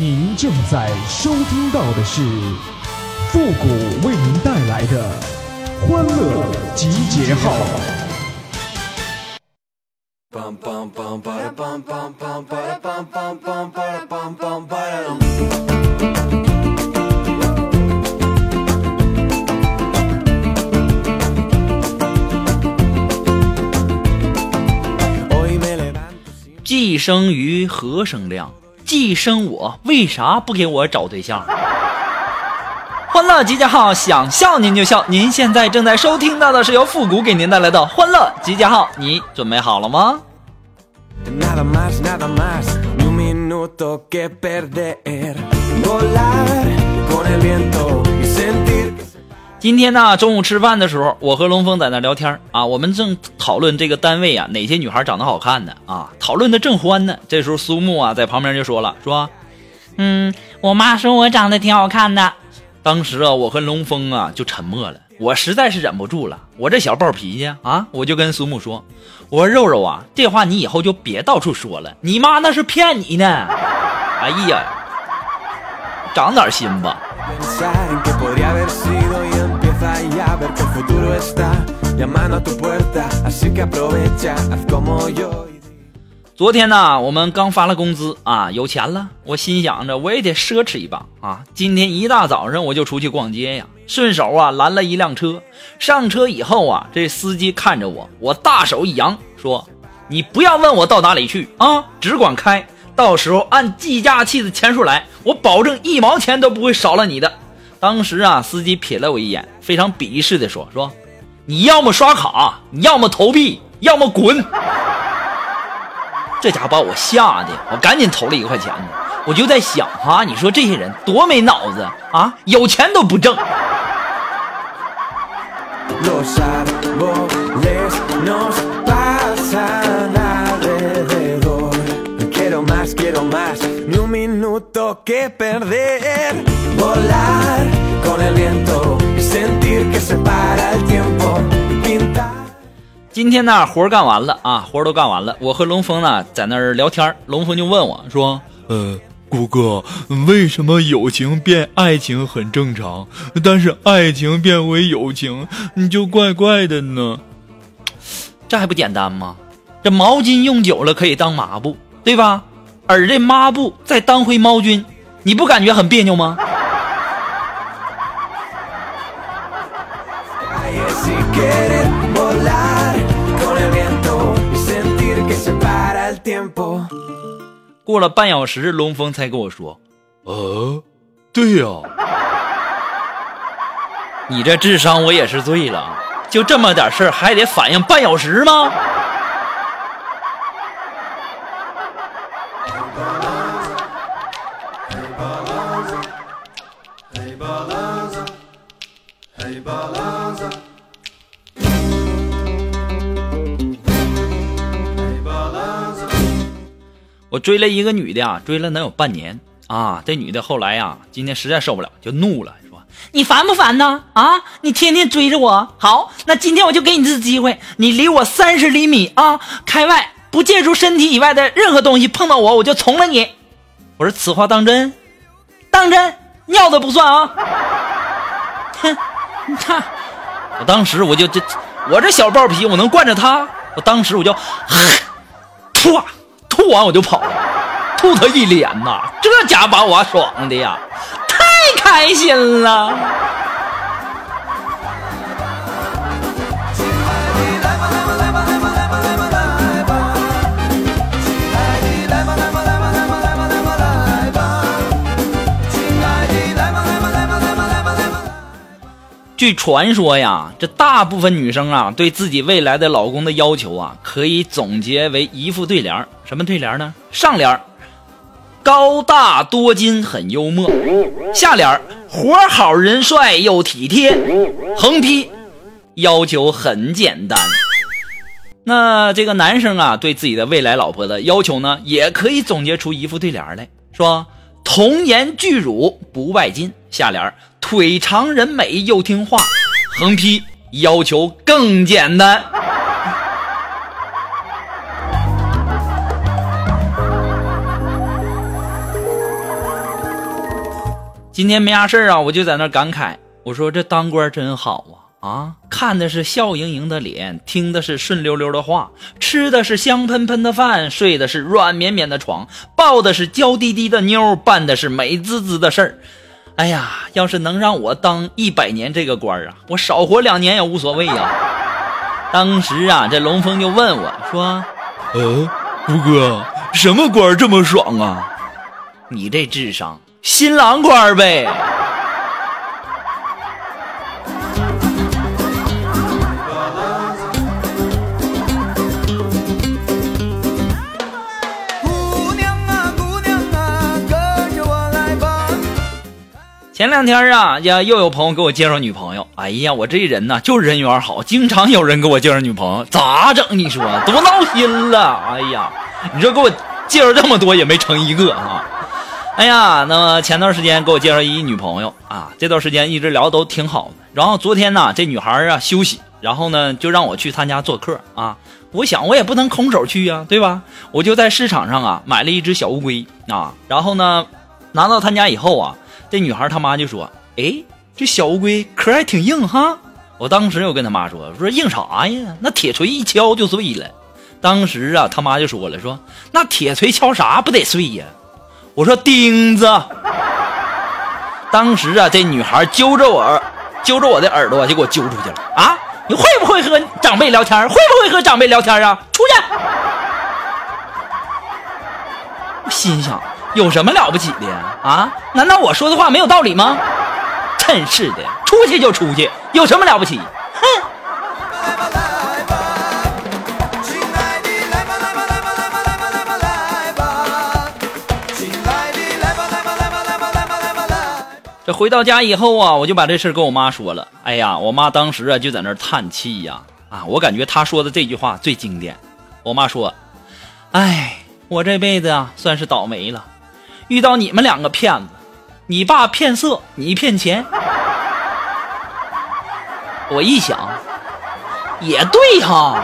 您正在收听到的是复古为您带来的欢乐集结号。既生瑜，何生亮？一生我，为啥不给我找对象？欢乐集结号，想笑您就笑。您现在正在收听到的是由复古给您带来的欢乐集结号，你准备好了吗？今天呢，中午吃饭的时候，我和龙峰在那聊天啊，我们正讨论这个单位啊哪些女孩长得好看呢啊，讨论的正欢呢。这时候苏木啊在旁边就说了，说，嗯，我妈说我长得挺好看的。当时啊，我和龙峰啊就沉默了，我实在是忍不住了，我这小暴脾气啊，我就跟苏木说，我说肉肉啊，这话你以后就别到处说了，你妈那是骗你呢。哎呀，长点心吧。昨天呢，我们刚发了工资啊，有钱了。我心想着，我也得奢侈一把啊。今天一大早上我就出去逛街呀，顺手啊拦了一辆车。上车以后啊，这司机看着我，我大手一扬，说：“你不要问我到哪里去啊，只管开。到时候按计价器的钱数来，我保证一毛钱都不会少了你的。”当时啊，司机瞥了我一眼，非常鄙视的说：“说，你要么刷卡，你要么投币，要么滚。”这家伙把我吓的，我赶紧投了一块钱。我就在想哈，你说这些人多没脑子啊，有钱都不挣。今天呢，活干完了啊，活都干完了。我和龙峰呢在那儿聊天，龙峰就问我说：“呃，谷哥，为什么友情变爱情很正常，但是爱情变为友情你就怪怪的呢？这还不简单吗？这毛巾用久了可以当抹布，对吧？而这抹布再当回猫君，你不感觉很别扭吗？”过了半小时，龙峰才跟我说：“呃，对呀，你这智商我也是醉了，就这么点事儿还得反应半小时吗？”我追了一个女的啊，追了能有半年啊。这女的后来呀，今天实在受不了，就怒了，说：“你烦不烦呢？啊，你天天追着我，好，那今天我就给你这次机会，你离我三十厘米啊，开外，不借助身体以外的任何东西碰到我，我就从了你。”我说：“此话当真？当真？尿的不算啊！”哼，你看，我当时我就这，我这小暴脾气，我能惯着他？我当时我就，唰。吐完我就跑了，吐他一脸呐！这家把我爽的呀，太开心了。据传说呀，这大部分女生啊，对自己未来的老公的要求啊，可以总结为一副对联什么对联呢？上联高大多金很幽默；下联活好人帅又体贴；横批要求很简单。那这个男生啊，对自己的未来老婆的要求呢，也可以总结出一副对联来说：童颜巨乳不拜金。下联腿长人美又听话，横批要求更简单。今天没啥事啊，我就在那感慨，我说这当官真好啊啊！看的是笑盈盈的脸，听的是顺溜溜的话，吃的是香喷喷的饭，睡的是软绵绵的床，抱的是娇滴滴的妞，办的是美滋滋的事儿。哎呀，要是能让我当一百年这个官啊，我少活两年也无所谓呀。当时啊，这龙峰就问我说：“呃，吴哥，什么官这么爽啊？你这智商，新郎官呗。”前两天啊，呀，又有朋友给我介绍女朋友。哎呀，我这人呢，就人缘好，经常有人给我介绍女朋友，咋整？你说多闹心了！哎呀，你说给我介绍这么多也没成一个啊！哎呀，那么前段时间给我介绍一女朋友啊，这段时间一直聊都挺好的。然后昨天呢，这女孩啊休息，然后呢就让我去她家做客啊。我想我也不能空手去呀，对吧？我就在市场上啊买了一只小乌龟啊，然后呢拿到她家以后啊。这女孩他妈就说：“哎，这小乌龟壳还挺硬哈。”我当时又跟他妈说：“说硬啥呀？那铁锤一敲就碎了。”当时啊，他妈就说了：“说那铁锤敲啥不得碎呀？”我说：“钉子。”当时啊，这女孩揪着我，揪着我的耳朵就给我揪出去了。啊，你会不会和长辈聊天？会不会和长辈聊天啊？出去！心想。有什么了不起的啊？难道我说的话没有道理吗？真是的，出去就出去，有什么了不起？哼！这回到家以后啊，我就把这事跟我妈说了。哎呀，我妈当时啊就在那叹气呀。啊，我感觉她说的这句话最经典。我妈说：“哎，我这辈子啊算是倒霉了。”遇到你们两个骗子，你爸骗色，你骗钱。我一想，也对哈。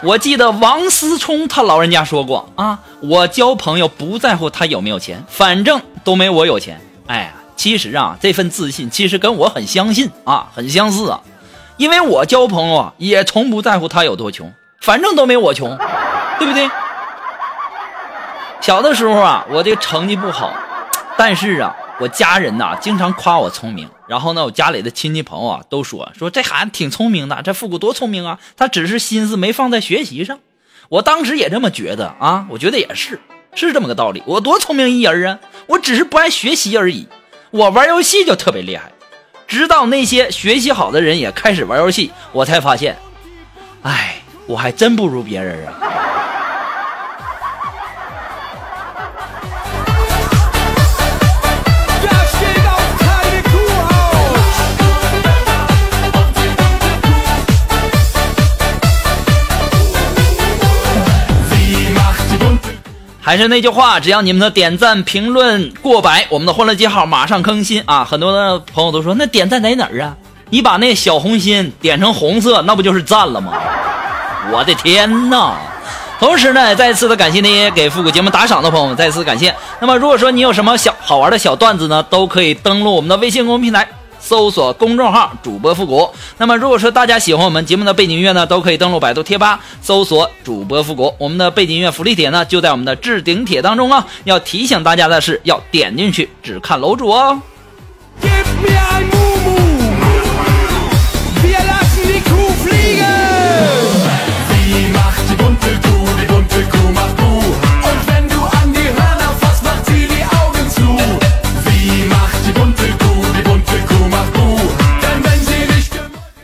我记得王思聪他老人家说过啊，我交朋友不在乎他有没有钱，反正都没我有钱。哎，其实啊，这份自信其实跟我很相信啊，很相似啊。因为我交朋友啊，也从不在乎他有多穷，反正都没我穷，对不对？小的时候啊，我这个成绩不好，但是啊，我家人呐经常夸我聪明，然后呢，我家里的亲戚朋友啊都说说这孩子挺聪明的，这复古多聪明啊，他只是心思没放在学习上。我当时也这么觉得啊，我觉得也是，是这么个道理。我多聪明一人啊，我只是不爱学习而已，我玩游戏就特别厉害。直到那些学习好的人也开始玩游戏，我才发现，哎，我还真不如别人啊。还是那句话，只要你们的点赞评论过百，我们的欢乐记号马上更新啊！很多的朋友都说，那点赞在哪儿啊？你把那小红心点成红色，那不就是赞了吗？我的天哪！同时呢，再次的感谢那些给复古节目打赏的朋友们，再次感谢。那么，如果说你有什么小好玩的小段子呢，都可以登录我们的微信公众平台。搜索公众号主播复古。那么，如果说大家喜欢我们节目的背景音乐呢，都可以登录百度贴吧搜索主播复古。我们的背景音乐福利帖呢，就在我们的置顶帖当中啊。要提醒大家的是，要点进去只看楼主哦。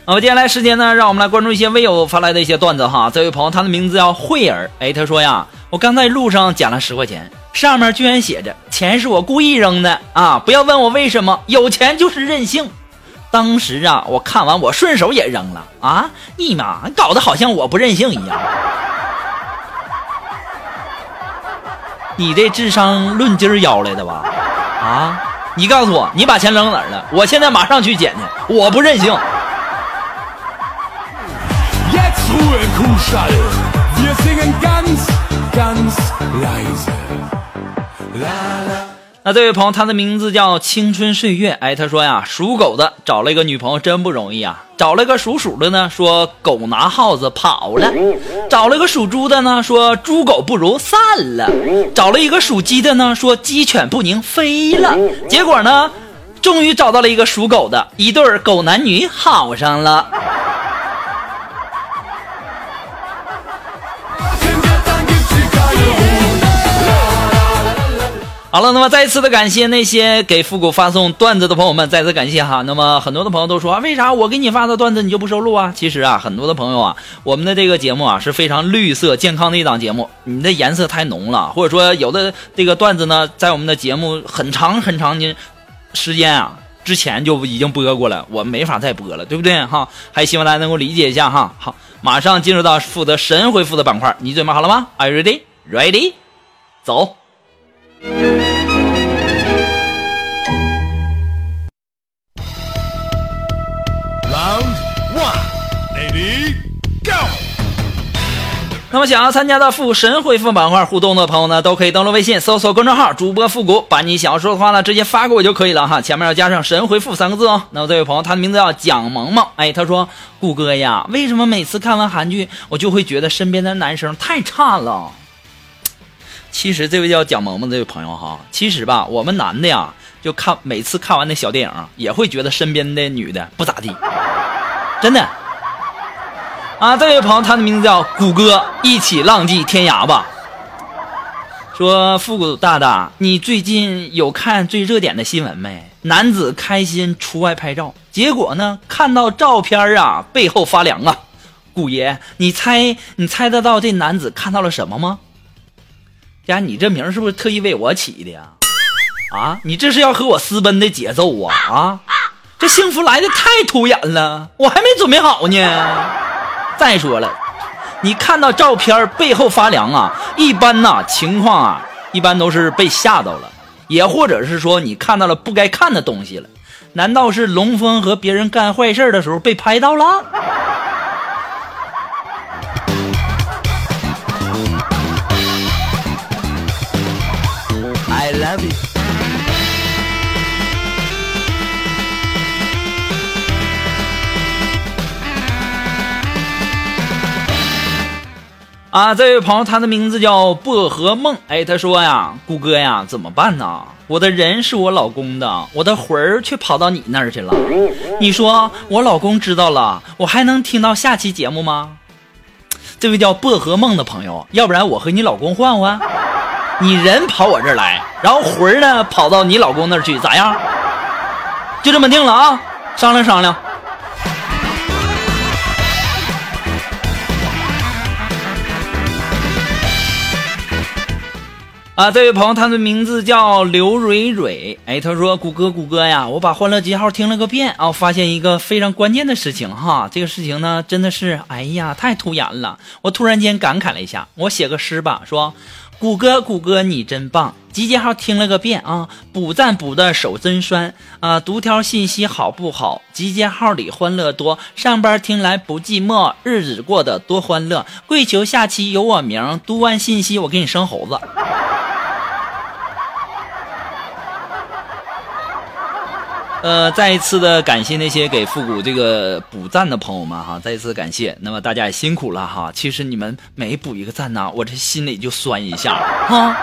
好，接下来时间呢，让我们来关注一些微友发来的一些段子哈。这位朋友，他的名字叫慧儿，哎，他说呀，我刚在路上捡了十块钱，上面居然写着“钱是我故意扔的啊，不要问我为什么，有钱就是任性”。当时啊，我看完我顺手也扔了啊，你妈，搞得好像我不任性一样。你这智商论斤儿要来的吧？啊，你告诉我，你把钱扔哪儿了？我现在马上去捡去，我不任性。那这位朋友，他的名字叫青春岁月。哎，他说呀，属狗的找了一个女朋友真不容易啊。找了个属鼠的呢，说狗拿耗子跑了；找了个属猪的呢，说猪狗不如散了；找了一个属鸡的呢，说鸡犬不宁飞了。结果呢，终于找到了一个属狗的，一对狗男女好上了。好了，那么再一次的感谢那些给复古发送段子的朋友们，再次感谢哈。那么很多的朋友都说，为啥我给你发的段子你就不收录啊？其实啊，很多的朋友啊，我们的这个节目啊是非常绿色健康的一档节目，你的颜色太浓了，或者说有的这个段子呢，在我们的节目很长很长的时间啊之前就已经播过了，我没法再播了，对不对哈？还希望大家能够理解一下哈。好，马上进入到负责神回复的板块，你准备好了吗？Are you ready? Ready? 走。那么想要参加到复神回复板块互动的朋友呢，都可以登录微信搜索公众号“主播复古”，把你想要说的话呢直接发给我就可以了哈，前面要加上“神回复”三个字哦。那么这位朋友，他的名字叫蒋萌萌，哎，他说：“顾哥呀，为什么每次看完韩剧，我就会觉得身边的男生太差了？”其实这位叫蒋萌萌这位朋友哈，其实吧，我们男的呀，就看每次看完那小电影，也会觉得身边的女的不咋地，真的。啊，这位朋友，他的名字叫谷歌，一起浪迹天涯吧。说复古大大，你最近有看最热点的新闻没？男子开心出外拍照，结果呢，看到照片啊，背后发凉啊。谷爷，你猜你猜得到这男子看到了什么吗？呀，你这名是不是特意为我起的呀？啊，你这是要和我私奔的节奏啊啊！这幸福来的太突然了，我还没准备好呢。再说了，你看到照片背后发凉啊，一般呐情况啊，一般都是被吓到了，也或者是说你看到了不该看的东西了。难道是龙峰和别人干坏事的时候被拍到了？I love you. 啊，这位朋友，他的名字叫薄荷梦。哎，他说呀，谷歌呀，怎么办呢？我的人是我老公的，我的魂儿却跑到你那儿去了。你说我老公知道了，我还能听到下期节目吗？这位叫薄荷梦的朋友，要不然我和你老公换换，你人跑我这儿来，然后魂儿呢跑到你老公那儿去，咋样？就这么定了啊，商量商量。啊，这位朋友，他的名字叫刘蕊蕊。哎，他说：“谷歌，谷歌呀，我把《欢乐集号》听了个遍啊，发现一个非常关键的事情哈。这个事情呢，真的是，哎呀，太突然了。我突然间感慨了一下，我写个诗吧，说：谷歌，谷歌，你真棒！集结号听了个遍啊，补赞补的手真酸啊，读条信息好不好？集结号里欢乐多，上班听来不寂寞，日子过得多欢乐。跪求下期有我名，读完信息我给你生猴子。”呃，再一次的感谢那些给复古这个补赞的朋友们哈，再一次感谢。那么大家也辛苦了哈，其实你们每补一个赞呢，我这心里就酸一下哈。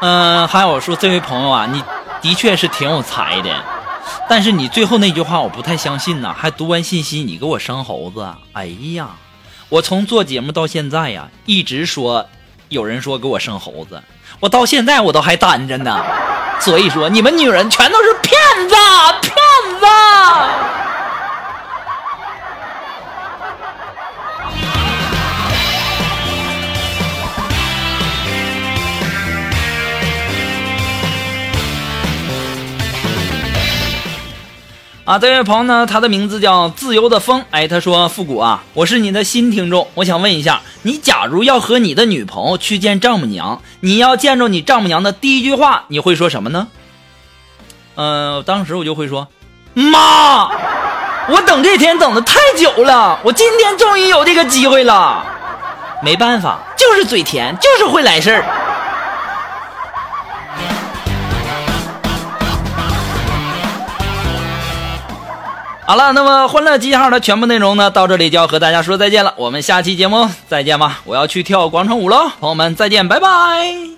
嗯、还有说这位朋友啊，你的确是挺有才的，但是你最后那句话我不太相信呐，还读完信息你给我生猴子，哎呀，我从做节目到现在呀，一直说有人说给我生猴子，我到现在我都还单着呢。所以说，你们女人全都是骗子，骗子。啊，这位朋友呢，他的名字叫自由的风。哎，他说：“复古啊，我是你的新听众，我想问一下，你假如要和你的女朋友去见丈母娘，你要见着你丈母娘的第一句话，你会说什么呢？”嗯、当时我就会说：“妈，我等这天等的太久了，我今天终于有这个机会了。”没办法，就是嘴甜，就是会来事儿。好了，那么欢乐集结号的全部内容呢，到这里就要和大家说再见了。我们下期节目再见吧！我要去跳广场舞喽，朋友们再见，拜拜。